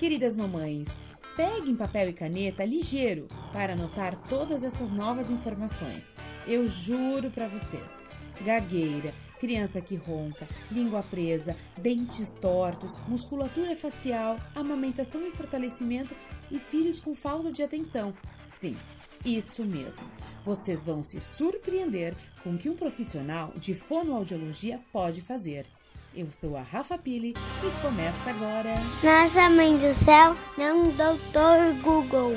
Queridas mamães, peguem papel e caneta ligeiro para anotar todas essas novas informações. Eu juro para vocês. Gagueira, criança que ronca, língua presa, dentes tortos, musculatura facial, amamentação e fortalecimento e filhos com falta de atenção. Sim, isso mesmo. Vocês vão se surpreender com o que um profissional de fonoaudiologia pode fazer. Eu sou a Rafa Pili e começa agora. Nossa mãe do céu, não doutor Google.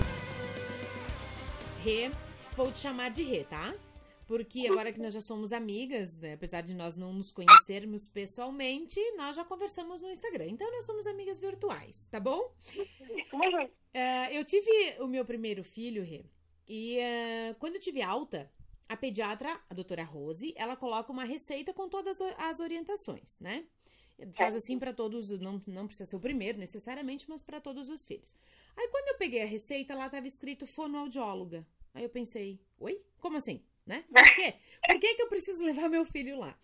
Rê, vou te chamar de Rê, tá? Porque agora que nós já somos amigas, né, apesar de nós não nos conhecermos pessoalmente, nós já conversamos no Instagram. Então nós somos amigas virtuais, tá bom? Uh, eu tive o meu primeiro filho, Rê, e uh, quando eu tive alta, a pediatra, a doutora Rose, ela coloca uma receita com todas as orientações, né? Faz assim para todos, não, não precisa ser o primeiro necessariamente, mas para todos os filhos. Aí quando eu peguei a receita, lá estava escrito fonoaudióloga. Aí eu pensei, oi? Como assim? Né? Por quê? Por que, que eu preciso levar meu filho lá?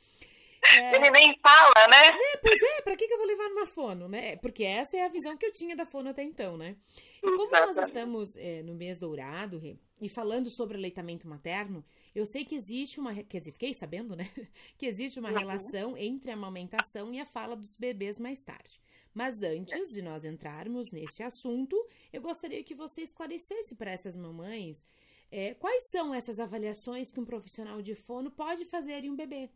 É... Ele nem fala, né? É, pois é, pra que, que eu vou levar numa fono, né? Porque essa é a visão que eu tinha da fono até então, né? E como nós estamos é, no mês dourado, e falando sobre aleitamento materno, eu sei que existe uma. Quer dizer, fiquei sabendo, né? Que existe uma uhum. relação entre a amamentação e a fala dos bebês mais tarde. Mas antes de nós entrarmos nesse assunto, eu gostaria que você esclarecesse para essas mamães é, quais são essas avaliações que um profissional de fono pode fazer em um bebê.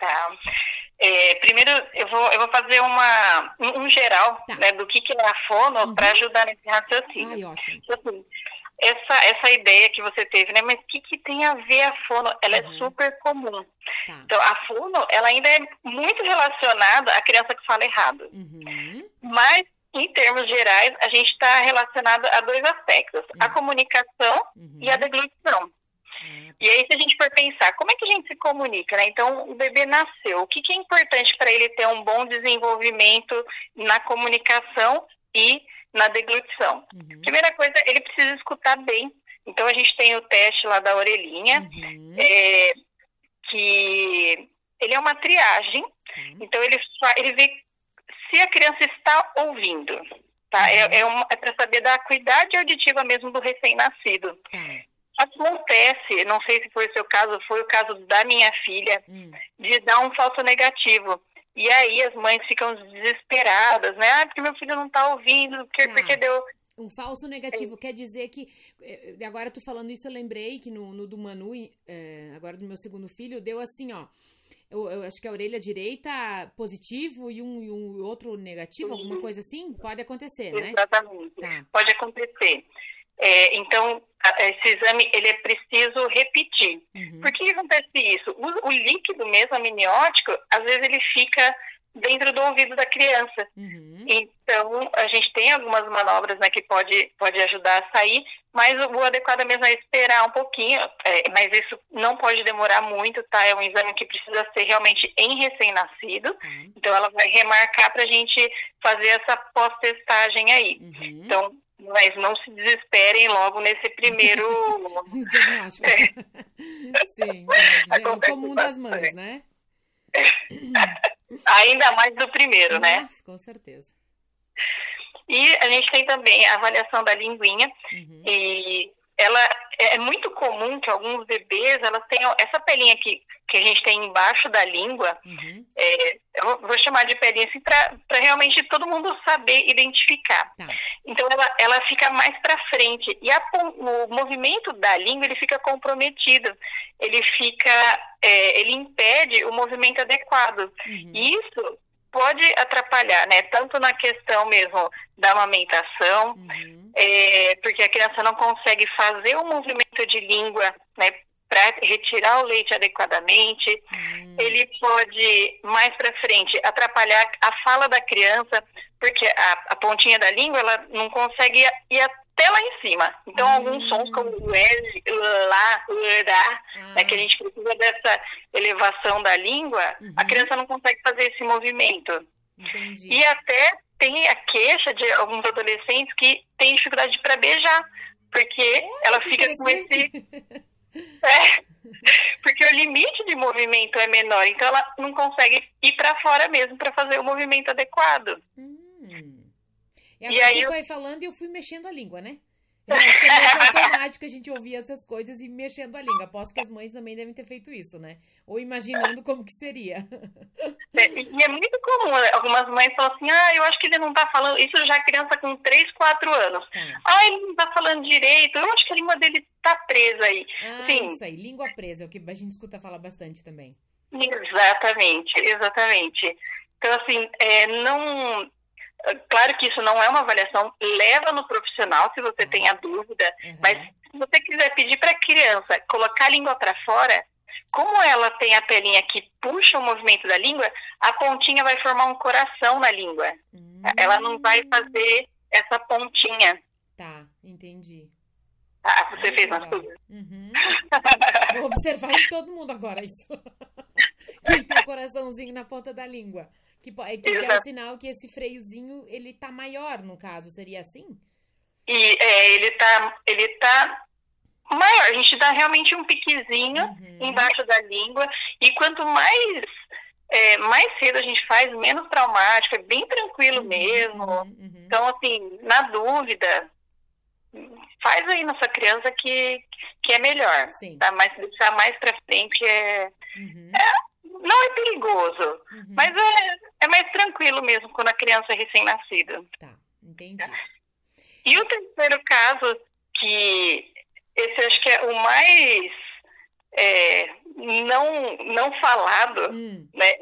Tá. É, primeiro, eu vou, eu vou fazer uma, um, um geral tá. né, do que, que é a fono uhum. para ajudar nesse raciocínio. Ai, ótimo. Então, assim, essa, essa ideia que você teve, né? Mas o que, que tem a ver a fono? Ela é uhum. é super comum. Tá. Então, a fono, ela ainda é muito relacionada à criança que fala errado. Uhum. Mas, em termos gerais, a gente está relacionado a dois aspectos. A uhum. comunicação e a uhum. deglutição. E aí, se a gente for pensar, como é que a gente se comunica, né? Então, o bebê nasceu. O que, que é importante para ele ter um bom desenvolvimento na comunicação e na deglutição. Uhum. Primeira coisa, ele precisa escutar bem. Então, a gente tem o teste lá da orelhinha, uhum. é, que ele é uma triagem. Uhum. Então, ele, ele vê se a criança está ouvindo. Tá? É, é, é para saber da acuidade auditiva mesmo do recém-nascido. Acontece, não sei se foi o seu caso, foi o caso da minha filha, hum. de dar um falso negativo. E aí as mães ficam desesperadas, né? Ah, porque meu filho não tá ouvindo, porque, ah. porque deu. Um falso negativo quer dizer que. Eh, agora tu falando isso, eu lembrei que no, no do Manu, é, agora do meu segundo filho, deu assim, ó. Eu, eu, acho que a orelha direita positivo e um, e um outro negativo, alguma coisa assim? Pode acontecer, né? Exatamente. Tá. Pode acontecer. É, então, esse exame ele é preciso repetir. Uhum. Por que acontece isso? O, o, líquido mesmo amniótico, às vezes ele fica dentro do ouvido da criança. Uhum. Então, a gente tem algumas manobras né, que pode, pode ajudar a sair, mas o, o adequado mesmo é esperar um pouquinho, é, mas isso não pode demorar muito, tá? É um exame que precisa ser realmente em recém-nascido, uhum. então ela vai remarcar para a gente fazer essa pós-testagem aí. Uhum. Então, mas não se desesperem logo nesse primeiro diagnóstico. É. Sim, é, é o comum das mães, né? Ainda mais do primeiro, né? Nossa, né? Com certeza. E a gente tem também a avaliação da linguinha. Uhum. E ela é muito comum que alguns bebês elas tenham essa pelinha que, que a gente tem embaixo da língua. Uhum. É, eu vou chamar de pelinha assim para realmente todo mundo saber identificar. Tá. Então ela, ela fica mais para frente e a, o movimento da língua ele fica comprometido. Ele fica, é, ele impede o movimento adequado. Uhum. Isso pode atrapalhar, né? Tanto na questão mesmo da amamentação, uhum. é, porque a criança não consegue fazer o movimento de língua, né? Para retirar o leite adequadamente, uhum. ele pode mais para frente atrapalhar a fala da criança, porque a, a, pontinha da língua ela não consegue ir até lá em cima. Então, uhum. alguns sons como o L, lá, lá, né, que a gente precisa dessa elevação da língua, uhum. a criança não consegue fazer esse movimento. Entendi. E até tem a queixa de alguns adolescentes que têm dificuldade para beijar, porque oh, ela fica com esse. é, porque o limite de movimento é menor, então ela não consegue ir para fora mesmo para fazer o movimento adequado. Hum. E aí tu eu... vai falando e eu fui mexendo a língua, né? Eu acho que é meio automático a gente ouvir essas coisas e mexendo a língua. Aposto que as mães também devem ter feito isso, né? Ou imaginando como que seria. É, e é muito comum. Né? Algumas mães falam assim, ah, eu acho que ele não tá falando... Isso já é criança com 3, 4 anos. Tá. Ah, ele não tá falando direito. Eu acho que a língua dele tá presa aí. Ah, Sim. isso aí. Língua presa. É o que a gente escuta falar bastante também. Exatamente, exatamente. Então, assim, é, não Claro que isso não é uma avaliação, leva no profissional se você uhum. tem a dúvida, uhum. mas se você quiser pedir para a criança colocar a língua para fora, como ela tem a pelinha que puxa o movimento da língua, a pontinha vai formar um coração na língua. Uhum. Ela não vai fazer essa pontinha. Tá, entendi. Ah, você fez uma sua? Uhum. Vou observar em todo mundo agora isso. Quem tem o coraçãozinho na ponta da língua. Que, que, que é o sinal que esse freiozinho, ele tá maior, no caso, seria assim? E é, ele tá, ele tá maior. A gente dá realmente um piquezinho uhum. embaixo da língua. E quanto mais é, mais cedo a gente faz, menos traumático, é bem tranquilo uhum, mesmo. Uhum, uhum. Então, assim, na dúvida, faz aí na sua criança que, que é melhor. Sim. Tá? Mas se deixar mais pra frente é, uhum. é não é perigoso, uhum. mas é, é mais tranquilo mesmo quando a criança é recém-nascida. Tá, entendi. E o terceiro caso, que esse acho que é o mais é, não, não falado, hum. né?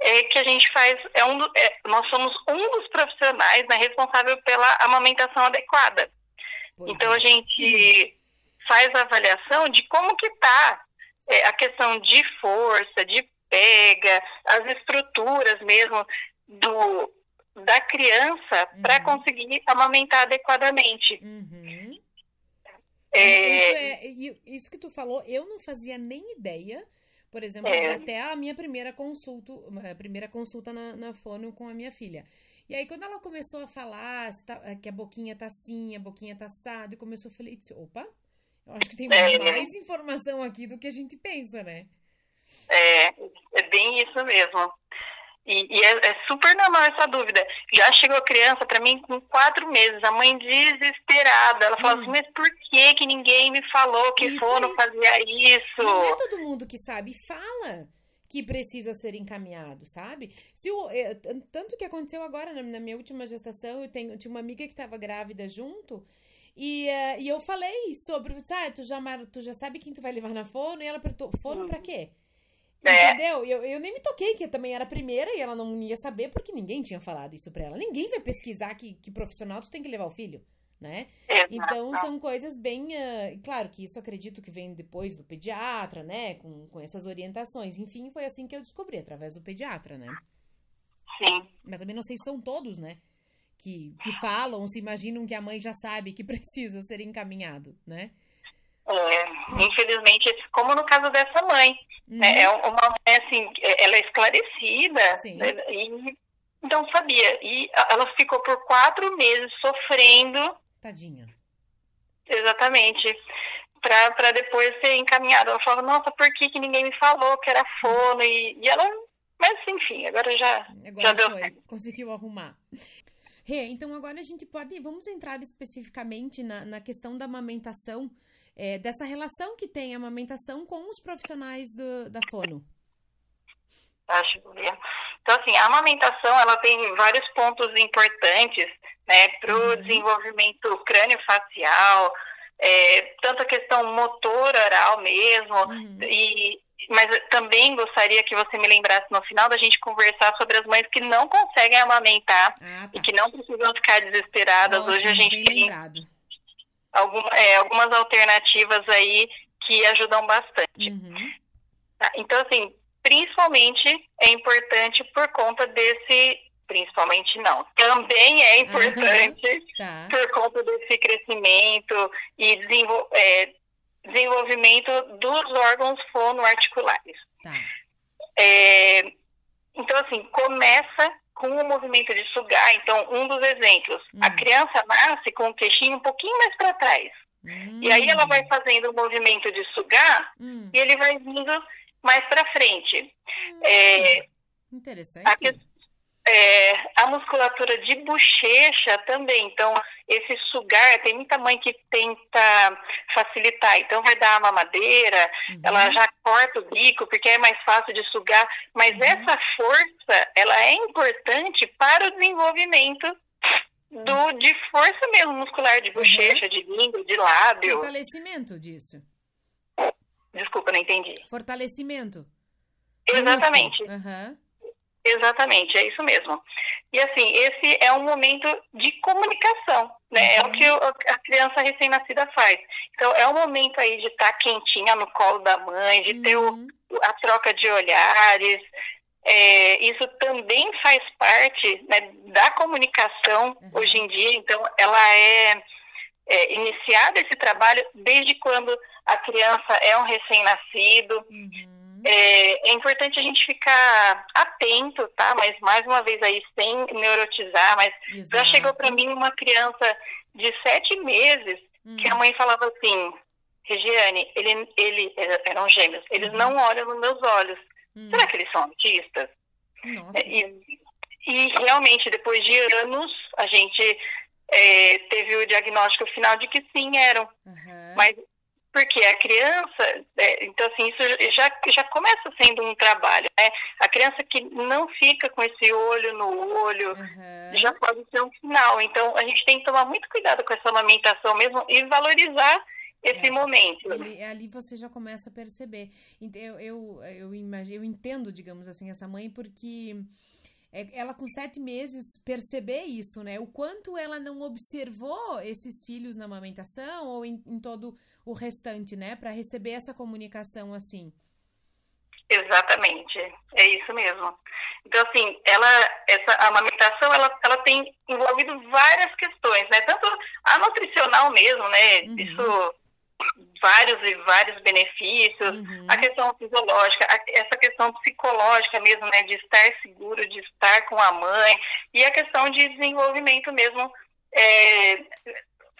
É que a gente faz, é um, é, nós somos um dos profissionais né, responsável pela amamentação adequada. Pois então é. a gente hum. faz a avaliação de como que está é, a questão de força, de pega, as estruturas mesmo do, da criança uhum. para conseguir amamentar adequadamente. Uhum. É... Isso, é, isso que tu falou, eu não fazia nem ideia. Por exemplo, é. até a minha primeira consulta, a primeira consulta na, na fono com a minha filha. E aí, quando ela começou a falar tá, que a boquinha tá assim, a boquinha tá assada, e começou a falar, opa, eu acho que tem é. mais informação aqui do que a gente pensa, né? É, é bem isso mesmo. E, e é, é, super normal essa dúvida. Já chegou a criança para mim com quatro meses, a mãe desesperada. Ela falou hum. assim, mas por que que ninguém me falou que isso fono fazia isso? Não é todo mundo que sabe. Fala que precisa ser encaminhado, sabe? Se o, é, tanto que aconteceu agora na, na, minha última gestação, eu tenho, tinha uma amiga que estava grávida junto e, uh, e eu falei sobre, ah, tu já, tu já sabe quem tu vai levar na fono? E ela perguntou, hum. pra quê? É. Entendeu? Eu, eu nem me toquei que também era a primeira e ela não ia saber porque ninguém tinha falado isso pra ela. Ninguém vai pesquisar que, que profissional tu tem que levar o filho, né? Então são coisas bem. Uh, claro que isso acredito que vem depois do pediatra, né? Com, com essas orientações. Enfim, foi assim que eu descobri, através do pediatra, né? Sim. Mas também não sei se são todos, né? Que, que falam, se imaginam que a mãe já sabe que precisa ser encaminhado, né? É, infelizmente, como no caso dessa mãe. Uhum. Né, é uma assim, é, ela é esclarecida, né, e, então sabia. E ela ficou por quatro meses sofrendo. Tadinha. Exatamente. Para depois ser encaminhada. Ela falava, nossa, por que, que ninguém me falou que era fono? E, e ela. Mas, enfim, agora já, agora já deu foi. certo. Conseguiu arrumar. Rê, então agora a gente pode. Vamos entrar especificamente na, na questão da amamentação é, dessa relação que tem a amamentação com os profissionais do, da fono. Acho que Então, assim, a amamentação, ela tem vários pontos importantes, né, para o uhum. desenvolvimento crânio-facial, é, tanto a questão motor oral mesmo, uhum. e, mas também gostaria que você me lembrasse no final da gente conversar sobre as mães que não conseguem amamentar ah, tá. e que não precisam ficar desesperadas. Ótimo, Hoje a gente tem lembrado alguma, é, algumas alternativas aí que ajudam bastante. Uhum. Tá? Então, assim, principalmente é importante por conta desse. Principalmente não. Também é importante uhum. tá. por conta desse crescimento e desenvol é, desenvolvimento dos órgãos fonoarticulares. Tá. É, então, assim, começa com o movimento de sugar. Então, um dos exemplos, hum. a criança nasce com o queixinho um pouquinho mais para trás. Hum. E aí ela vai fazendo o movimento de sugar hum. e ele vai vindo mais para frente. É, Interessante. A, é, a musculatura de bochecha também. Então, esse sugar, tem muita mãe que tenta facilitar. Então, vai dar a mamadeira, uhum. ela já corta o bico, porque é mais fácil de sugar. Mas uhum. essa força, ela é importante para o desenvolvimento do, de força mesmo muscular, de bochecha, uhum. de língua, de lábio. Fortalecimento disso. Desculpa, não entendi. Fortalecimento. Exatamente. Uhum. Exatamente, é isso mesmo. E assim, esse é um momento de comunicação, né? Uhum. É o que a criança recém-nascida faz. Então, é o momento aí de estar tá quentinha no colo da mãe, de ter o, uhum. a troca de olhares. É, isso também faz parte né, da comunicação uhum. hoje em dia. Então, ela é, é iniciada esse trabalho desde quando a criança é um recém-nascido. Uhum é, é, importante a gente ficar atento, tá? Mas mais uma vez aí, sem neurotizar, mas Exato. já chegou para mim uma criança de sete meses hum. que a mãe falava assim, Regiane, ele, ele eram gêmeos, eles uhum. não olham nos meus olhos. Hum. Será que eles são autistas? Nossa. E, e realmente, depois de anos, a gente é, teve o diagnóstico final de que sim, eram. Uhum. Mas porque a criança, é, então assim, isso já, já começa sendo um trabalho, né? A criança que não fica com esse olho no olho, uhum. já pode ser um sinal. Então, a gente tem que tomar muito cuidado com essa amamentação mesmo e valorizar esse é, momento. Ele, ali você já começa a perceber. Eu, eu, eu, imagino, eu entendo, digamos assim, essa mãe, porque é, ela com sete meses perceber isso, né? O quanto ela não observou esses filhos na amamentação ou em, em todo o restante, né, para receber essa comunicação assim. Exatamente, é isso mesmo. Então, assim, ela, essa amamentação, ela, ela tem envolvido várias questões, né? Tanto a nutricional mesmo, né? Uhum. Isso, vários e vários benefícios. Uhum. A questão fisiológica, a, essa questão psicológica mesmo, né? De estar seguro, de estar com a mãe. E a questão de desenvolvimento mesmo é,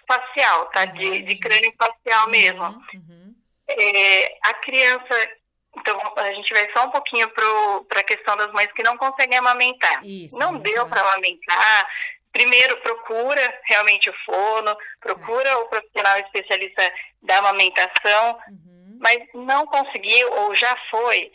facial, tá? Uhum. De, de crânio facial uhum. mesmo. Uhum. É, a criança, então a gente vai só um pouquinho para a questão das mães que não conseguem amamentar. Isso, não deu para amamentar. Primeiro, procura realmente o fono, procura é. o profissional especialista da amamentação, uhum. mas não conseguiu ou já foi,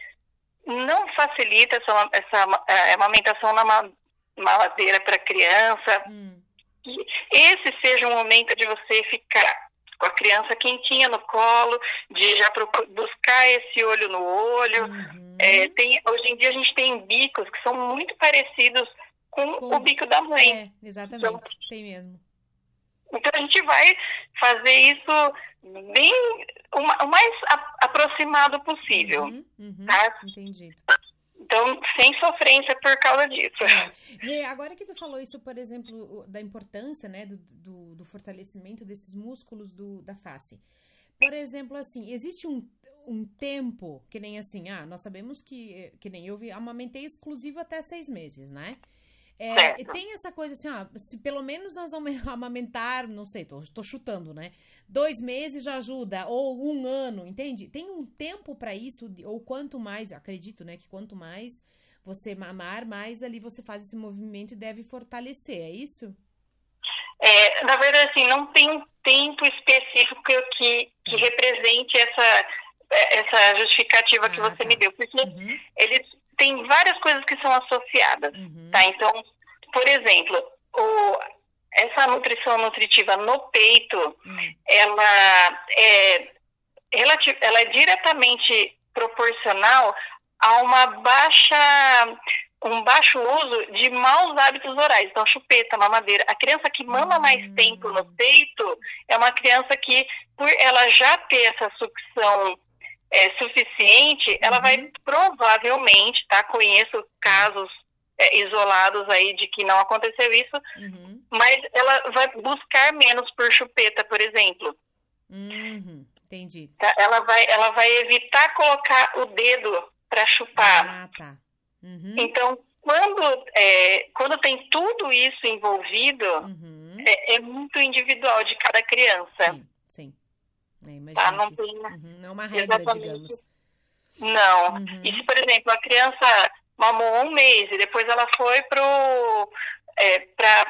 não facilita essa, essa é, amamentação na mamadeira para criança. Hum que esse seja um momento de você ficar com a criança quentinha no colo, de já buscar esse olho no olho. Uhum. É, tem, hoje em dia a gente tem bicos que são muito parecidos com, com... o bico da mãe. É, exatamente, então, tem mesmo. Então a gente vai fazer isso bem o, mais aproximado possível. Uhum, uhum, tá? Entendido. Então, sem sofrência por causa disso. É. Agora que tu falou isso, por exemplo, da importância, né, do, do, do fortalecimento desses músculos do, da face. Por exemplo, assim, existe um, um tempo, que nem assim, ah, nós sabemos que, que nem eu vi, amamentei exclusivo até seis meses, né? É, tem essa coisa assim, ó, se pelo menos nós vamos amamentar, não sei, tô, tô chutando, né? Dois meses já ajuda, ou um ano, entende? Tem um tempo para isso, ou quanto mais, acredito, né, que quanto mais você mamar, mais ali você faz esse movimento e deve fortalecer, é isso? É, na verdade, assim, não tem um tempo específico que, que tá. represente essa, essa justificativa ah, que você tá. me deu, porque uhum. eles tem várias coisas que são associadas, uhum. tá? Então, por exemplo, o, essa nutrição nutritiva no peito, uhum. ela é relativ, ela é diretamente proporcional a uma baixa um baixo uso de maus hábitos orais, então chupeta, mamadeira. A criança que mama mais hum. tempo no peito é uma criança que, por ela já ter essa sucção é, suficiente, ela vai uhum. provavelmente, tá? Conheço casos é, isolados aí de que não aconteceu isso, uhum. mas ela vai buscar menos por chupeta, por exemplo. Uhum. Entendi. Tá? Ela, vai, ela vai evitar colocar o dedo para chupar. Ah, tá. Uhum. Então, quando, é, quando tem tudo isso envolvido, uhum. é, é muito individual de cada criança. Sim, sim. É, tá? Não, tem, uhum, não é uma regra, exatamente. digamos. Não. Uhum. E se, por exemplo, a criança mamou um mês e depois ela foi pro é,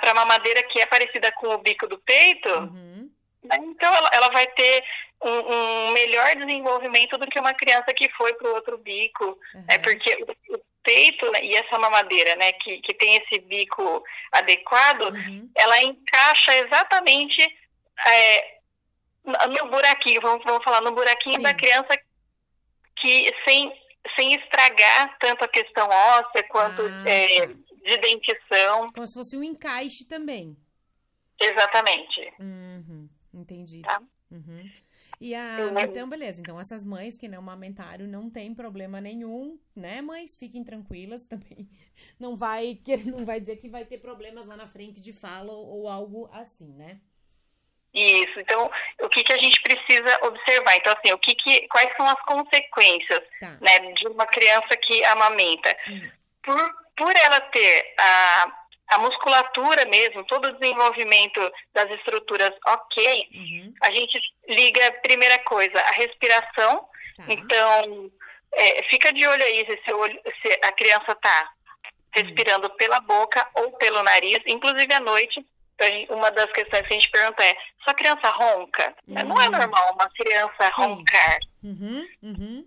para mamadeira que é parecida com o bico do peito, uhum. né? então ela, ela, vai ter um, um, melhor desenvolvimento do que uma criança que foi para o outro bico, uhum. é porque o peito né, e essa mamadeira, né, que, que tem esse bico adequado, uhum. ela encaixa exatamente é, no buraquinho, vamos, vamos falar no buraquinho Sim. da criança que sem sem estragar tanto a questão óssea quanto ah, é, de dentição. Como se fosse um encaixe também. Exatamente. Uhum, entendi. Tá? Uhum. E a, então, beleza. Então, essas mães que não amamentaram não tem problema nenhum, né, mães? Fiquem tranquilas também. Não vai, não vai dizer que vai ter problemas lá na frente de fala ou, ou algo assim, né? Isso. Então, o que, que a gente precisa observar? Então, assim, o que, que quais são as consequências, tá. né, de uma criança que amamenta? Hum. Por por ela ter a, a musculatura mesmo, todo o desenvolvimento das estruturas ok, uhum. a gente liga, primeira coisa, a respiração. Tá. Então, é, fica de olho aí se, olho, se a criança está respirando uhum. pela boca ou pelo nariz, inclusive à noite. Uma das questões que a gente pergunta é: sua criança ronca? Uhum. Não é uhum. normal uma criança Sim. roncar. Uhum. Uhum.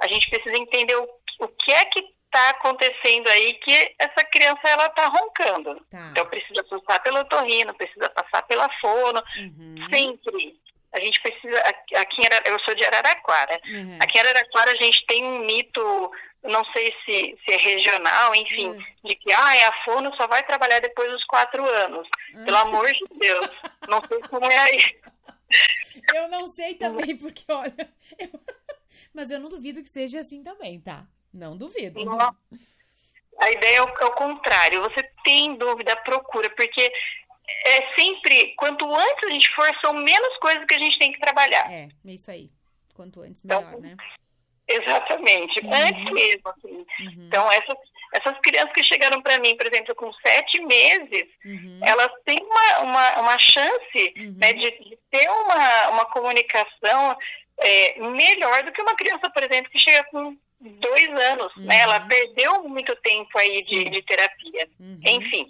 A gente precisa entender o, o que é que está acontecendo aí que essa criança ela está roncando. Tá. Então precisa passar pelo torrino, precisa passar pela fono, uhum. sempre. A gente precisa. Aqui em eu sou de Araraquara. Uhum. Aqui em Araraquara a gente tem um mito, não sei se, se é regional, enfim, uhum. de que ah, a fono só vai trabalhar depois dos quatro anos. Uhum. Pelo amor de Deus. não sei como é aí. Eu não sei também, porque olha. Eu... Mas eu não duvido que seja assim também, tá? Não duvido. Não. A ideia é o, é o contrário. Você tem dúvida, procura, porque é sempre, quanto antes a gente for, são menos coisas que a gente tem que trabalhar. É, é isso aí. Quanto antes, melhor, então, né? Exatamente, uhum. antes mesmo. Assim. Uhum. Então, essas, essas crianças que chegaram para mim, por exemplo, com sete meses, uhum. elas têm uma, uma, uma chance uhum. né, de, de, ter uma, uma comunicação é, melhor do que uma criança, por exemplo, que chega com dois anos, né? Ela uhum. perdeu muito tempo aí de, de, terapia. Uhum. Enfim.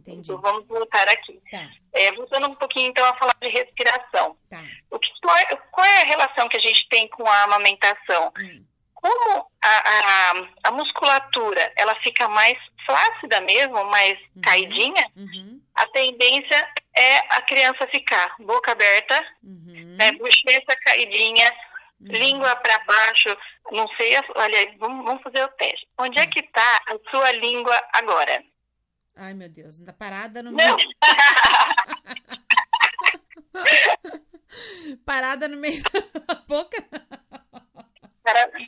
Entendi. Então, vamos voltar aqui. Tá. É, voltando um pouquinho, então, a falar de respiração. Tá. O que, qual, é, qual, é a relação que a gente tem com a amamentação? Hum. Como a, a, a, musculatura, ela fica mais flácida mesmo, mais uhum. caidinha, uhum. a tendência é a criança ficar boca aberta, uhum. né, bochecha caidinha, Uhum. língua para baixo, não sei, olha, vamos, vamos fazer o teste. Onde é, é que está a sua língua agora? Ai, meu Deus, está parada no meio. parada no meio da boca?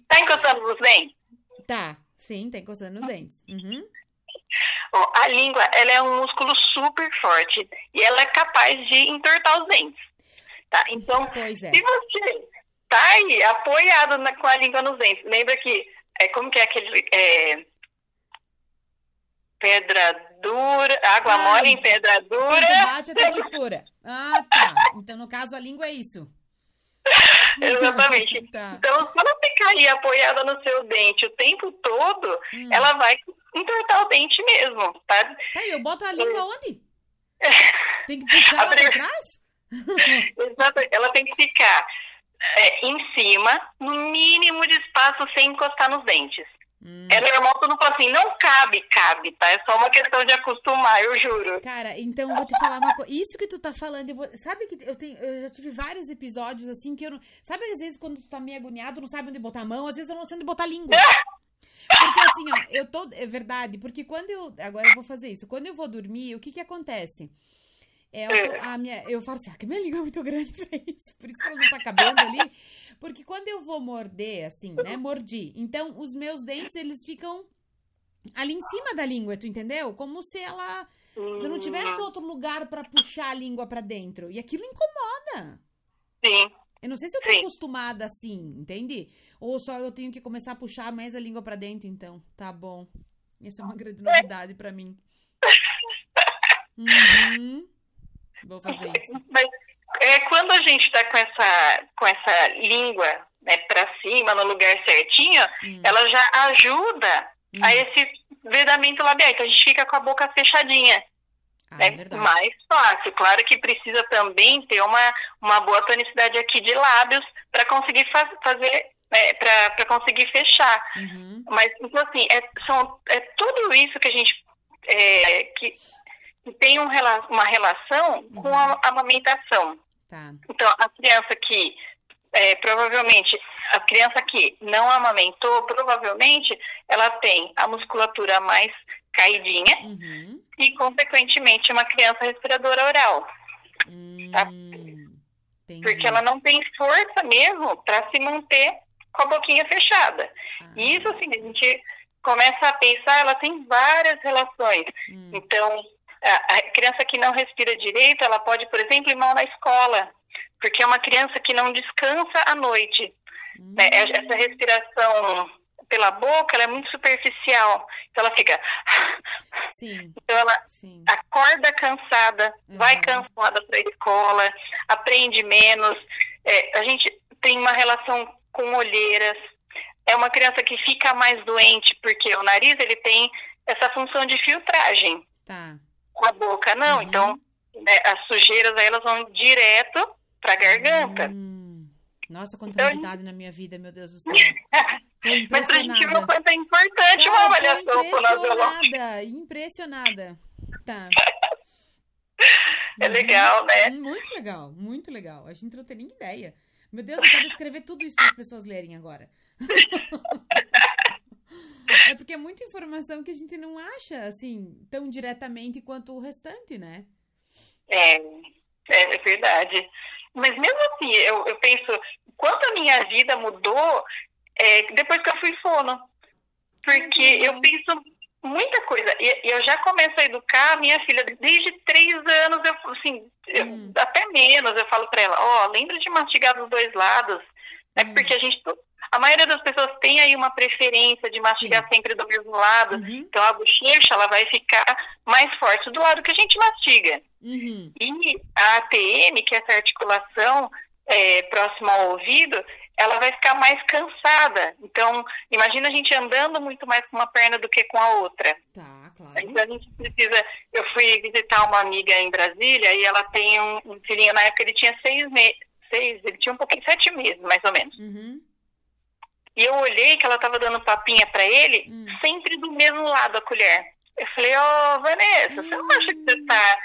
Tá encostando nos dentes? Tá, sim, tá encostando nos dentes. Uhum. a língua, ela é um músculo super forte e ela é capaz de entortar os dentes. Tá? Então, é. se você tá aí, apoiado na, com a língua nos dentes. Lembra que, é, como que é aquele... É, pedra dura, água ah, mole em pedra dura. bate até que fura. Ah, tá. Então, no caso, a língua é isso. Exatamente. tá. Então, se ela ficar aí apoiada no seu dente o tempo todo, hum. ela vai entortar o dente mesmo, tá? Tá, eu boto a língua onde? Tem que puxar ela pra trás? Exato, ela tem que ficar é, em cima, no mínimo de espaço sem encostar nos dentes. Hum. É normal tu não falar assim, não cabe, cabe, tá? É só uma questão de acostumar, eu juro. Cara, então eu vou te falar uma coisa. Isso que tu tá falando, eu vou... sabe que eu tenho. Eu já tive vários episódios assim que eu não. Sabe, às vezes, quando tu tá meio agoniado, não sabe onde botar a mão, às vezes eu não sei onde botar a língua. Porque assim, ó, eu tô. É verdade, porque quando eu. Agora eu vou fazer isso. Quando eu vou dormir, o que que acontece? É, a minha, eu falo assim, ah, que minha língua é muito grande pra isso. Por isso que ela não tá cabendo ali. Porque quando eu vou morder, assim, né? Mordi. Então, os meus dentes, eles ficam ali em cima da língua, tu entendeu? Como se ela não tivesse outro lugar para puxar a língua para dentro. E aquilo incomoda. Sim. Eu não sei se eu tô Sim. acostumada assim, entende? Ou só eu tenho que começar a puxar mais a língua para dentro, então. Tá bom. Essa é uma grande novidade para mim. Uhum. Vou fazer isso. Mas é, quando a gente está com essa, com essa língua né, para cima, no lugar certinho, hum. ela já ajuda hum. a esse vedamento labial. Então a gente fica com a boca fechadinha. Ah, é, é mais fácil. Claro que precisa também ter uma, uma boa tonicidade aqui de lábios para conseguir faz, fazer, é, para conseguir fechar. Uhum. Mas, então, assim, é, são, é tudo isso que a gente. É, que, que tem um, uma relação uhum. com a amamentação. Tá. Então, a criança que é, provavelmente a criança que não amamentou, provavelmente ela tem a musculatura mais caidinha uhum. e, consequentemente, uma criança respiradora oral. Hum, tá? Porque ela não tem força mesmo para se manter com a boquinha fechada. Ah. E isso, assim, a gente começa a pensar, ela tem várias relações. Hum. Então, a, a criança que não respira direito, ela pode, por exemplo, ir mal na escola porque é uma criança que não descansa à noite. Hum. Né? Essa respiração pela boca ela é muito superficial. Então ela fica. Sim. Então ela Sim. acorda cansada, uhum. vai cansada para a escola, aprende menos. É, a gente tem uma relação com olheiras. É uma criança que fica mais doente porque o nariz ele tem essa função de filtragem. Tá. Com a boca não. Uhum. Então né, as sujeiras aí, elas vão direto para a garganta. Hum, nossa, quanta então, novidade na minha vida, meu Deus do céu. Mas a gente ver o quanto é importante uma avaliação Impressionada, impressionada. Tá. É legal, né? Muito legal, muito legal. A gente não tem nem ideia. Meu Deus, eu quero escrever tudo isso para as pessoas lerem agora. é porque é muita informação que a gente não acha, assim, tão diretamente quanto o restante, né? É, é verdade. Mas mesmo assim, eu, eu penso, quanto a minha vida mudou é, depois que eu fui fono. Porque eu penso muita coisa. E, e, eu já começo a educar a minha filha desde três anos, eu, assim, hum. eu, até menos, eu falo para ela, ó, oh, lembra de mastigar dos dois lados. Né? Hum. Porque a gente a maioria das pessoas tem aí uma preferência de mastigar Sim. sempre do mesmo lado. Uhum. Então a bochecha ela vai ficar mais forte do lado que a gente mastiga. Uhum. E a ATM, que é essa articulação é, próxima ao ouvido, ela vai ficar mais cansada. Então, imagina a gente andando muito mais com uma perna do que com a outra. Tá, claro. Então a gente precisa. Eu fui visitar uma amiga em Brasília e ela tem um, um filhinho, na época ele tinha seis meses. Seis, ele tinha um pouquinho, sete meses, mais ou menos. Uhum. E eu olhei que ela estava dando papinha para ele, hum. sempre do mesmo lado a colher. Eu falei, ó, oh, Vanessa, você não acha que você está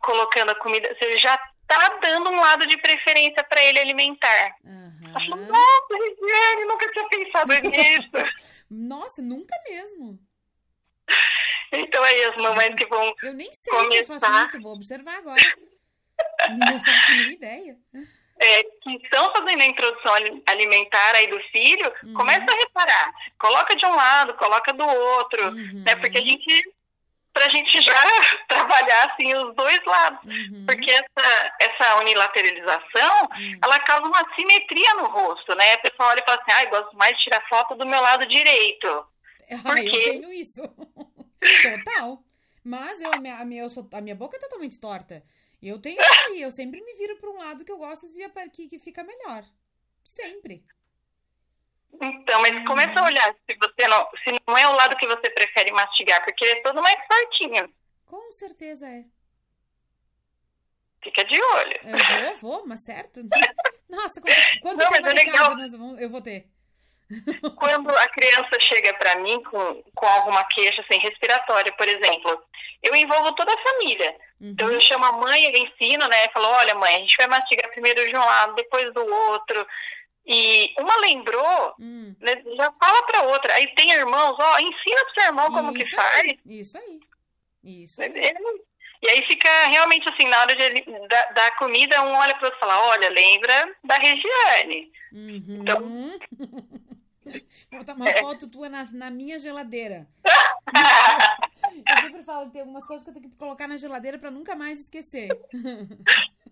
colocando a comida, você já está dando um lado de preferência para ele alimentar. Uhum. Ela falou, nossa, Regiane, nunca tinha pensado nisso. nossa, nunca mesmo. Então aí as mamães que vão. Eu nem sei começar... se eu faço isso, vou observar agora. não faço nenhuma ideia é, que estão fazendo a introdução alimentar aí do filho, uhum. começa a reparar. Coloca de um lado, coloca do outro, uhum. né? Porque a gente para a gente já trabalhar assim os dois lados, uhum. porque essa, essa unilateralização uhum. ela causa uma simetria no rosto, né? A pessoa olha e fala assim, ah, gosto mais de tirar foto do meu lado direito. Ah, porque... eu tenho isso, total. Mas eu, a, minha, eu sou, a minha boca é totalmente torta. Eu tenho aí, eu sempre me viro para um lado que eu gosto de que, que fica melhor. Sempre. Então, mas começa a olhar se você não, se não é o lado que você prefere mastigar, porque ele é todo mais fortinho. Com certeza é. Fica de olho. Eu vou, eu vou, mas certo. Nossa, quanto, quanto não, tempo é de casa eu vou ter? Quando a criança chega para mim com, com alguma queixa assim, respiratória, por exemplo, eu envolvo toda a família. Uhum. Então eu chamo a mãe, eu ensino, né? Falo, olha mãe, a gente vai mastigar primeiro de um lado, depois do outro. E uma lembrou, hum. né, já fala para outra. Aí tem irmãos, ó, ensina pro seu irmão como isso que faz. Isso aí. Isso aí. E aí fica realmente assim, na hora de, da, da comida, um olha para outro e fala, olha, lembra da Regiane. Uhum. Então, botar uma foto tua na, na minha geladeira. eu sempre falo que tem algumas coisas que eu tenho que colocar na geladeira para nunca mais esquecer.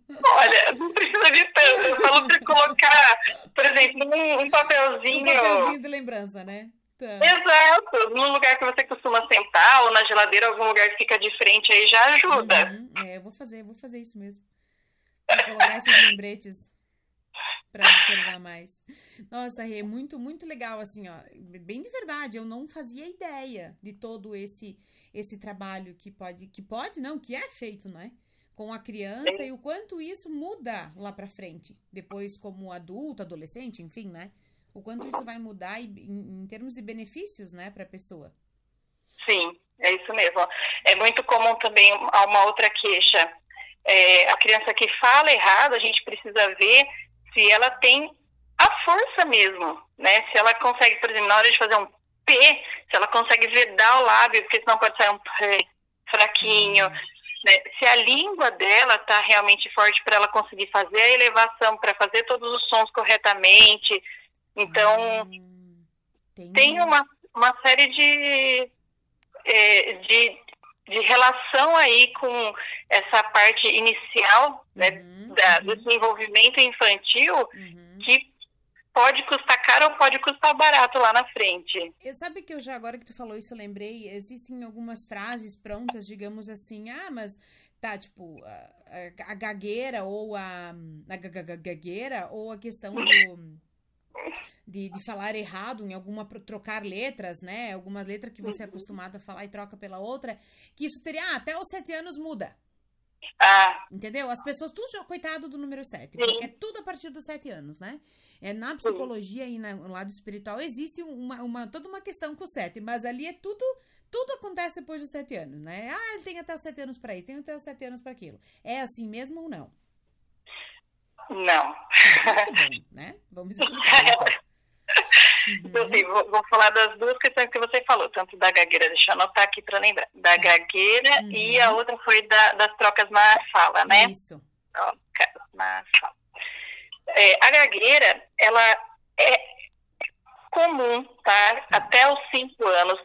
Olha, não precisa de tanto. Eu falo pra colocar, por exemplo, um, um papelzinho. Um papelzinho de lembrança, né? Tá. Exato. Num lugar que você costuma sentar ou na geladeira, algum lugar que fica de frente aí já ajuda. Uhum. É, eu vou fazer, vou fazer isso mesmo. Vou colocar esses lembretes para observar mais. Nossa, Rê, muito, muito legal, assim, ó. Bem de verdade, eu não fazia ideia de todo esse esse trabalho que pode, que pode, não, que é feito, né? Com a criança Sim. e o quanto isso muda lá para frente, depois como adulto, adolescente, enfim, né? O quanto isso vai mudar em, em termos de benefícios, né, para a pessoa. Sim, é isso mesmo. É muito comum também uma outra queixa. É, a criança que fala errado, a gente precisa ver se ela tem a força mesmo, né? Se ela consegue, por exemplo, na hora de fazer um P, se ela consegue vedar o lábio, porque senão pode sair um P fraquinho. Né? Se a língua dela está realmente forte para ela conseguir fazer a elevação, para fazer todos os sons corretamente. Então, hum, tem uma, uma série de, é, de, de relação aí com essa parte inicial né, uhum, da, uhum. do desenvolvimento infantil uhum. que pode custar caro ou pode custar barato lá na frente. E sabe que eu já, agora que tu falou isso, eu lembrei, existem algumas frases prontas, digamos assim, ah, mas tá, tipo, a, a gagueira ou a, a gagueira ou a questão do de, de falar errado em alguma trocar letras, né? Alguma letra que você é acostumado a falar e troca pela outra, que isso teria ah, até os sete anos muda. Ah. Entendeu? As pessoas, tudo, coitado do número 7, porque é tudo a partir dos 7 anos, né? É, na psicologia e no lado espiritual existe uma, uma, toda uma questão com o 7, mas ali é tudo, tudo acontece depois dos 7 anos, né? Ah, ele tem até os 7 anos para isso, tem até os 7 anos para aquilo. É assim mesmo ou não? Não. Muito bom, né? Vamos explicar. Então. Uhum. Então, assim, vou, vou, falar das duas questões que você falou, tanto da gagueira, deixa eu anotar aqui para lembrar, da tá. gagueira uhum. e a outra foi da, das trocas na fala, né? Isso. Trocas na fala. É, a gagueira, ela é comum, tá? tá? Até os cinco anos.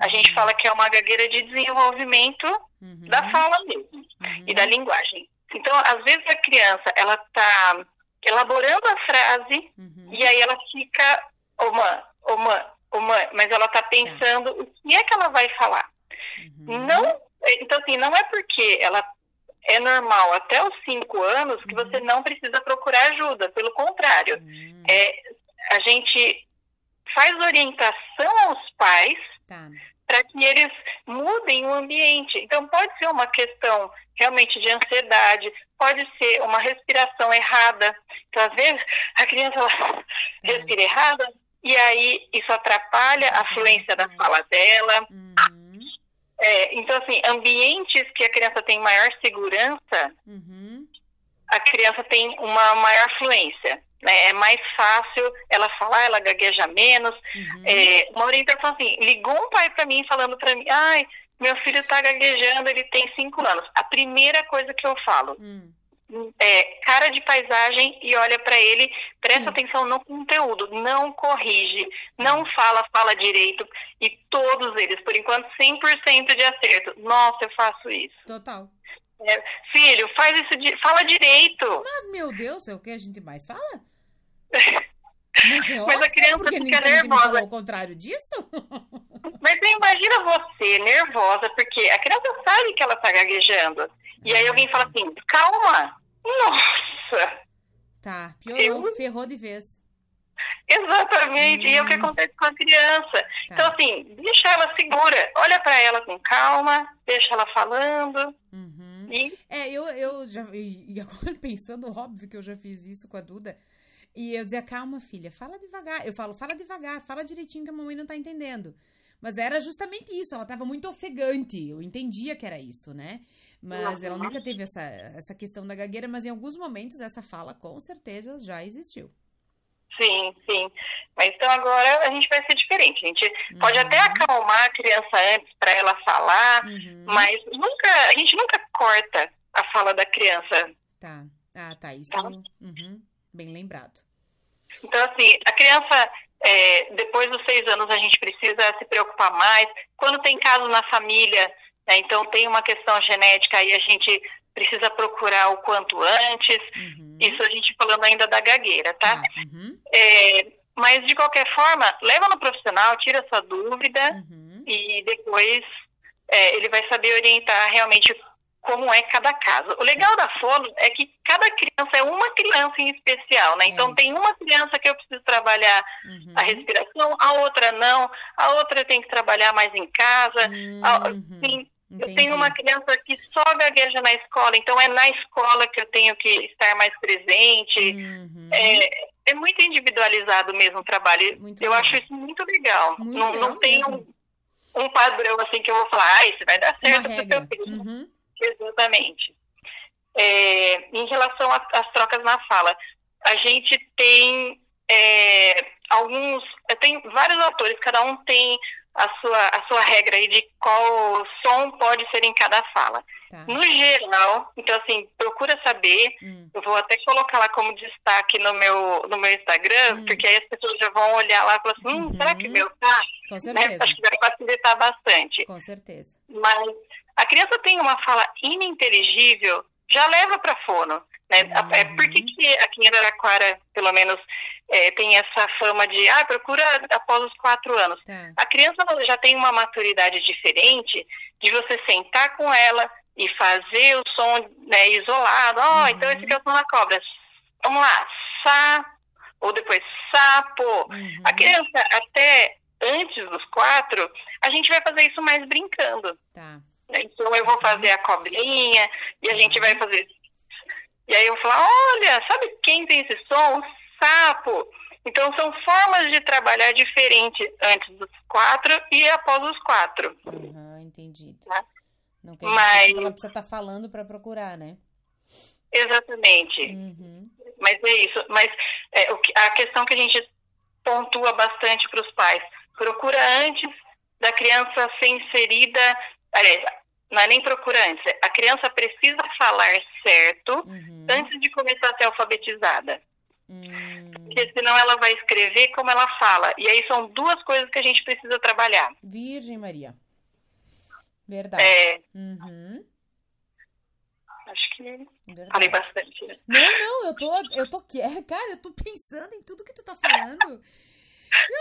A gente uhum. fala que é uma gagueira de desenvolvimento uhum. da fala mesmo e da uhum. linguagem. Então, às vezes a criança, ela está elaborando a frase uhum. e aí ela fica, ô mãe, ô mãe, ô mãe, mas ela está pensando o que é que ela vai falar. Uhum. Não, então assim, não é porque ela é normal até os cinco anos que você uhum. não precisa procurar ajuda, pelo contrário, uhum. é, a gente faz orientação aos pais tá para que eles mudem o ambiente. Então, pode ser uma questão realmente de ansiedade, pode ser uma respiração errada. Então, às vezes, a criança ela é. respira errada e aí isso atrapalha a fluência da fala dela. Uhum. É, então, assim, ambientes que a criança tem maior segurança, uhum. A criança tem uma maior fluência. Né? É mais fácil ela falar, ela gagueja menos. Uhum. É, uma orientação assim, ligou um pai para mim falando para mim, ai, meu filho está gaguejando, ele tem cinco anos. A primeira coisa que eu falo hum. é cara de paisagem e olha para ele, presta hum. atenção no conteúdo, não corrige, não hum. fala, fala direito. E todos eles, por enquanto, 100% de acerto. Nossa, eu faço isso. Total. É, filho, faz isso, de, fala direito. Mas, meu Deus, é o que a gente mais fala? Mas, é Mas a criança fica nervosa. Ao contrário disso? Mas imagina você nervosa, porque a criança sabe que ela está gaguejando. E aí alguém fala assim, calma. Nossa! Tá, piorou, eu... ferrou de vez. Exatamente, hum. e é o que hum. acontece com a criança. Tá. Então, assim, deixa ela segura, olha para ela com calma, deixa ela falando. Uhum. É, eu, eu já. E agora pensando, óbvio que eu já fiz isso com a Duda. E eu dizia, calma, filha, fala devagar. Eu falo, fala devagar, fala direitinho que a mamãe não tá entendendo. Mas era justamente isso, ela tava muito ofegante. Eu entendia que era isso, né? Mas ela nunca teve essa, essa questão da gagueira, mas em alguns momentos essa fala com certeza já existiu. Sim, sim. Mas então agora a gente vai ser diferente. A gente uhum. pode até acalmar a criança antes para ela falar, uhum. mas nunca, a gente nunca corta a fala da criança. Tá. Ah, tá. Isso tá? Uhum. bem lembrado. Então, assim, a criança, é, depois dos seis anos, a gente precisa se preocupar mais. Quando tem caso na família, né, então tem uma questão genética, aí a gente precisa procurar o quanto antes. Uhum. Isso a gente falando ainda da gagueira, tá? Ah, uhum. É, mas, de qualquer forma, leva no profissional, tira sua dúvida uhum. e depois é, ele vai saber orientar realmente como é cada caso. O legal da fono é que cada criança é uma criança em especial, né? Então, é tem uma criança que eu preciso trabalhar uhum. a respiração, a outra não, a outra tem que trabalhar mais em casa. Uhum. A, sim, eu tenho uma criança que só gagueja na escola, então é na escola que eu tenho que estar mais presente. Uhum. É, é muito individualizado mesmo o trabalho. Muito eu legal. acho isso muito legal. Muito não, legal não tem um, um, padrão assim que eu vou falar, ah, isso vai dar certo para o seu filho. Uhum. Exatamente. É, em relação às trocas na fala, a gente tem é, alguns, tem vários autores, cada um tem a sua, a sua regra aí de qual som pode ser em cada fala. Tá. No geral, então assim, procura saber, hum. eu vou até colocar lá como destaque no meu, no meu Instagram, hum. porque aí as pessoas já vão olhar lá e falar assim, hum, uhum. será que meu tá? Com né? certeza. Né? Acho que vai facilitar bastante. Com certeza. Mas a criança tem uma fala ininteligível, já leva para fono. Né? Uhum. É, por que, que aqui em Araraquara, pelo menos, é, tem essa fama de ah, procura após os quatro anos. Tá. A criança já tem uma maturidade diferente de você sentar com ela e fazer o som né, isolado. Ó, oh, uhum. então esse aqui é o som da cobra. Vamos lá, sa, ou depois sapo. Uhum. A criança, até antes dos quatro, a gente vai fazer isso mais brincando. Tá. Então eu vou fazer a cobrinha e a gente vai fazer e aí eu falo, olha, sabe quem tem esse som? O sapo. Então são formas de trabalhar diferente antes dos quatro e após os quatro. Uhum, entendido. Tá? Não quer Mas... que ela precisa estar tá falando para procurar, né? Exatamente. Uhum. Mas é isso. Mas é, a questão que a gente pontua bastante para os pais, procura antes da criança ser inserida, aliás, não é nem procura antes. A criança precisa falar certo uhum. antes de começar a ser alfabetizada. Uhum. Porque senão ela vai escrever como ela fala. E aí são duas coisas que a gente precisa trabalhar. Virgem Maria. Verdade. É. Uhum. Acho que Verdade. falei bastante. Né? Não, não, eu tô, eu tô, cara, eu tô pensando em tudo que tu tá falando.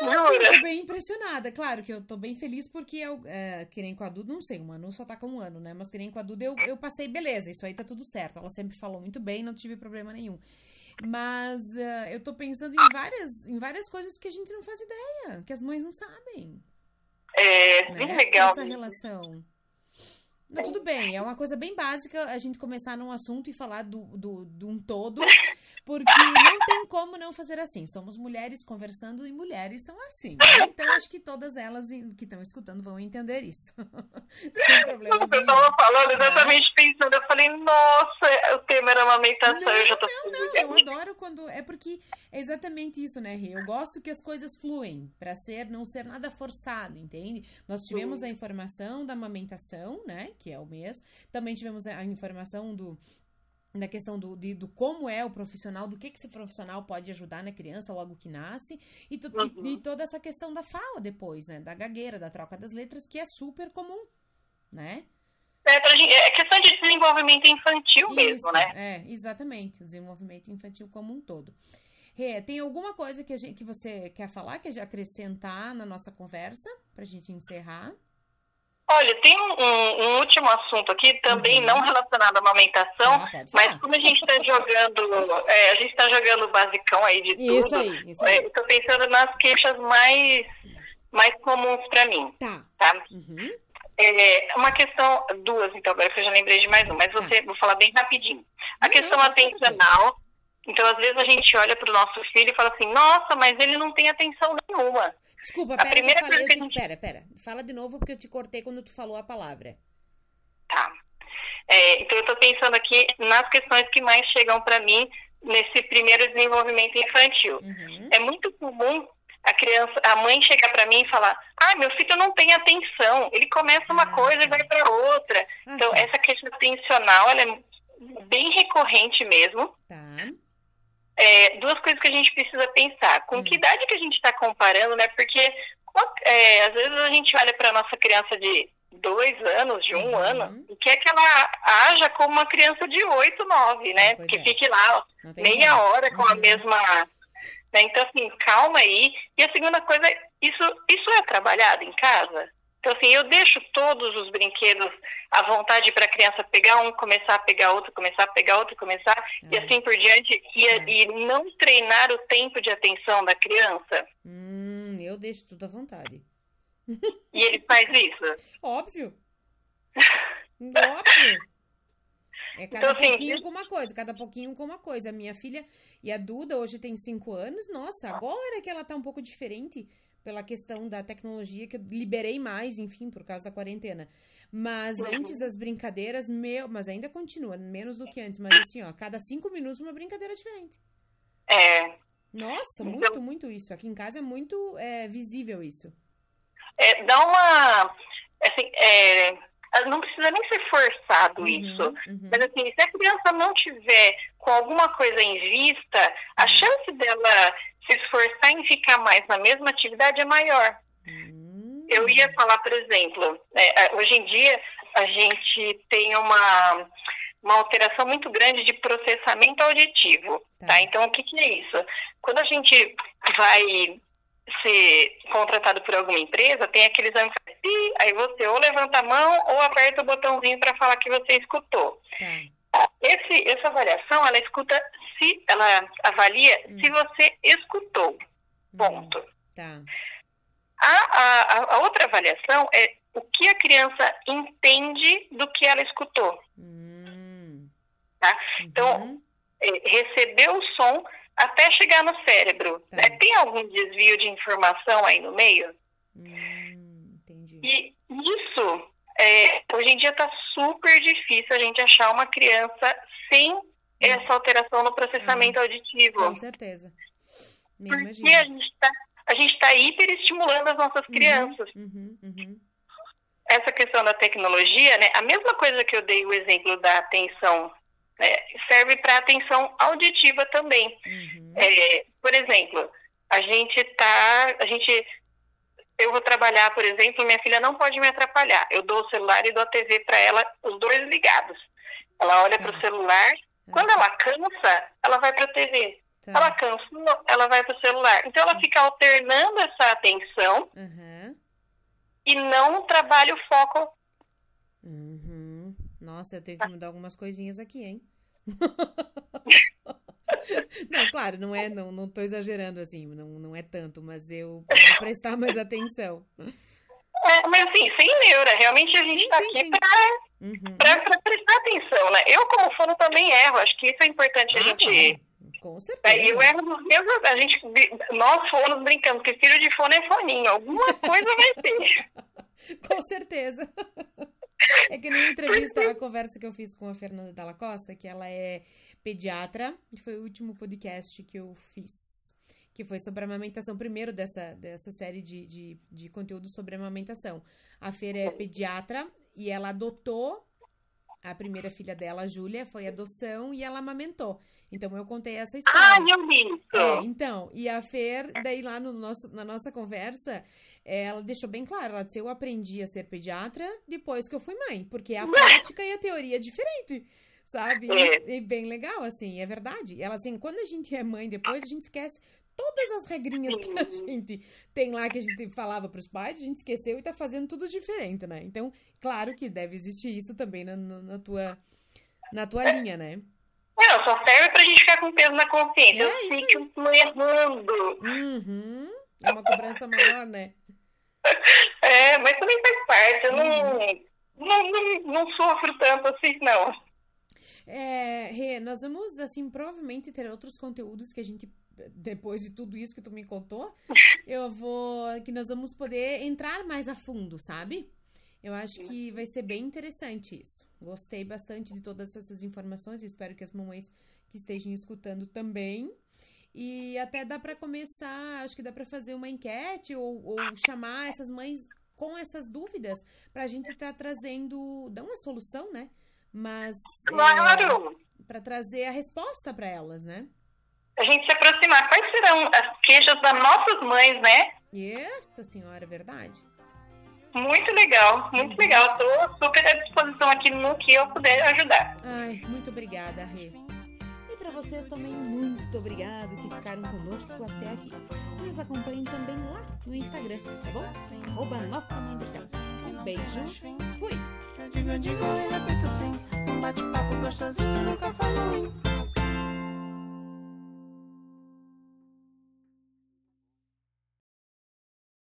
Não, assim, eu tô bem impressionada. Claro que eu tô bem feliz porque eu, é, que nem com a Duda, não sei, o Manu só tá com um ano, né? Mas que nem com a Duda eu, eu passei, beleza, isso aí tá tudo certo. Ela sempre falou muito bem, não tive problema nenhum. Mas uh, eu tô pensando em várias, em várias coisas que a gente não faz ideia, que as mães não sabem. É, né? bem legal. Essa relação. Não, tudo bem, é uma coisa bem básica a gente começar num assunto e falar do, do, de um todo, porque não tem como não fazer assim. Somos mulheres conversando e mulheres são assim. Né? Então acho que todas elas que estão escutando vão entender isso. Sem problemas. Nossa, eu estava falando exatamente ah. pensando, eu falei, nossa, o tema era amamentação. Não, eu já tô não, não, eu adoro quando. É porque é exatamente isso, né, Rê? Eu gosto que as coisas fluem, para ser, não ser nada forçado, entende? Nós tivemos a informação da amamentação, né? Que é o mês. Também tivemos a informação do da questão do, de, do como é o profissional, do que, que esse profissional pode ajudar na criança logo que nasce, e, tu, uhum. e, e, toda essa questão da fala depois, né? Da gagueira, da troca das letras, que é super comum, né? É, pra gente, é questão de desenvolvimento infantil Isso, mesmo, né? É, exatamente, desenvolvimento infantil como um todo. Rê, tem alguma coisa que, a gente, que você quer falar, quer acrescentar na nossa conversa, pra gente encerrar? Olha, tem um, um, último assunto aqui, também uhum. não relacionado à amamentação, ah, mas como a gente está jogando, é, a gente está jogando basicão aí de tudo. Isso aí, isso aí. Estou é, pensando nas queixas mais, mais comuns para mim. Tá. tá? Uhum. É, uma questão, duas, então, agora que eu já lembrei de mais uma, mas você, tá. vou falar bem rapidinho. A questão não, atencional, então, às vezes a gente olha para o nosso filho e fala assim, nossa, mas ele não tem atenção nenhuma. Desculpa, pera, a primeira eu falei, eu te... gente... pera, pera. Fala de novo porque eu te cortei quando tu falou a palavra. Tá. É, então, eu estou pensando aqui nas questões que mais chegam para mim nesse primeiro desenvolvimento infantil. Uhum. É muito comum a criança, a mãe chegar para mim e falar: "Ah, meu filho não tem atenção. Ele começa uma ah, coisa tá. e vai para outra". Ah, então, sim. essa questão atencional, ela é bem recorrente mesmo. Tá é, duas coisas que a gente precisa pensar. Com que hum. idade que a gente está comparando, né? Porque é, às vezes a gente olha para a nossa criança de dois anos, de um uhum. ano, e quer que ela haja como uma criança de oito, nove, né? Pois que é. fique lá meia nada. hora com uhum. a mesma. Né? Então, assim, calma aí. E a segunda coisa, isso, isso é trabalhado em casa? Então, assim, eu deixo todos os brinquedos à vontade para a criança pegar um, começar a pegar outro, começar a pegar outro, começar, e assim por diante, e, é. e, não treinar o tempo de atenção da criança. Hum, eu deixo tudo à vontade. E ele faz isso? Óbvio. Óbvio. É cada então, assim, pouquinho com uma coisa, cada pouquinho com uma coisa. A minha filha e a Duda hoje tem cinco anos. Nossa, agora que ela tá um pouco diferente pela questão da tecnologia, que eu liberei mais, enfim, por causa da quarentena. Mas uhum. antes das brincadeiras, meu, mas ainda continua, menos do que antes. Mas assim, ó, cada cinco minutos uma brincadeira diferente. É. Nossa, então, muito, muito isso. Aqui em casa é muito é, visível isso. É, dá uma. Assim, é, não precisa nem ser forçado uhum, isso. Uhum. Mas assim, se a criança não tiver com alguma coisa em vista, a chance dela se esforçar em ficar mais na mesma atividade é maior. Uhum. Eu ia falar, por exemplo, né, hoje em dia a gente tem uma, uma alteração muito grande de processamento auditivo. Tá. tá? Então, o que, que é isso? Quando a gente vai ser contratado por alguma empresa, tem aquele exame que aí você ou levanta a mão ou aperta o botãozinho para falar que você escutou. Tá. Esse, essa avaliação, ela escuta se ela avalia hum. se você escutou. Hum. Ponto. Tá. A, a, a, outra avaliação é o que a criança entende do que ela escutou. Hum. Tá? Então, uhum. é, recebeu o som até chegar no cérebro. Tá. Né? Tem algum desvio de informação aí no meio? Hum, entendi. E isso, é, hoje em dia está super difícil a gente achar uma criança sem hum. Essa alteração no processamento ah, auditivo. Com certeza. Me Porque imagino. a gente está a gente está hiperestimulando as nossas uhum, crianças. Uhum, uhum. Essa questão da tecnologia, né? A mesma coisa que eu dei o exemplo da atenção é, serve para atenção auditiva também. Uhum. É, por exemplo, a gente tá, a gente, eu vou trabalhar, por exemplo, minha filha não pode me atrapalhar. Eu dou o celular e dou a TV para ela, os dois ligados. Ela olha tá. para o celular. Quando ela cansa, ela vai para a TV. Tá. Ela cansa, ela vai para o celular. Então ela fica alternando essa atenção uhum. e não trabalha o foco. Uhum. Nossa, eu tenho que mudar algumas coisinhas aqui, hein? não, claro, não é, não, não tô exagerando assim, não, não é tanto, mas eu vou prestar mais atenção. É, mas assim, sem neura, realmente a gente está aqui para uhum. prestar atenção, né? Eu, como fono, também erro, acho que isso é importante ah, a gente. Com certeza. Eu erro nos meus, a gente, nós fonos brincando, que filho de fono é foninho, alguma coisa vai ter. Com certeza. É que numa entrevista, a conversa que eu fiz com a Fernanda Dalla Costa, que ela é pediatra, que foi o último podcast que eu fiz, que foi sobre a amamentação, primeiro dessa, dessa série de, de, de conteúdo sobre amamentação. A Fer é pediatra e ela adotou a primeira filha dela, a Júlia, foi adoção e ela amamentou. Então eu contei essa história. Ah, eu vi. É, então, e a Fer, daí lá no nosso, na nossa conversa, ela deixou bem claro, ela disse, eu aprendi a ser pediatra depois que eu fui mãe, porque a prática e a teoria é diferente, sabe? É. E bem legal, assim, é verdade. Ela, assim, quando a gente é mãe depois, a gente esquece todas as regrinhas que a gente tem lá, que a gente falava para os pais, a gente esqueceu e tá fazendo tudo diferente, né? Então, claro que deve existir isso também na, na tua, na tua linha, né? Não, só serve pra gente ficar com peso na consciência. É, eu tô errando. Uhum. É uma cobrança maior, né? É, mas também faz parte. Eu não, não, não, não sofro tanto assim, não. É, Rê, nós vamos, assim, provavelmente ter outros conteúdos que a gente, depois de tudo isso que tu me contou, eu vou, que nós vamos poder entrar mais a fundo, sabe? Eu acho que vai ser bem interessante isso. Gostei bastante de todas essas informações e espero que as mamães que estejam escutando também. E até dá para começar, acho que dá para fazer uma enquete ou, ou, chamar essas mães com essas dúvidas para a gente estar tá trazendo, dar uma solução, né? Mas claro. É, para trazer a resposta para elas, né? A gente se aproximar. Quais serão as queixas das nossas mães, né? Essa senhora, é verdade. Muito legal, muito uhum. legal. Estou super à disposição aqui no que eu puder ajudar. Ai, muito obrigada, Rê para vocês também, muito obrigado que ficaram conosco até aqui. E nos acompanhem também lá no Instagram, tá bom? Arroba Nossa Mãe do Céu. Beijo. Fui. Eu digo, eu digo e repito sim. Um bate-papo gostosinho nunca ruim.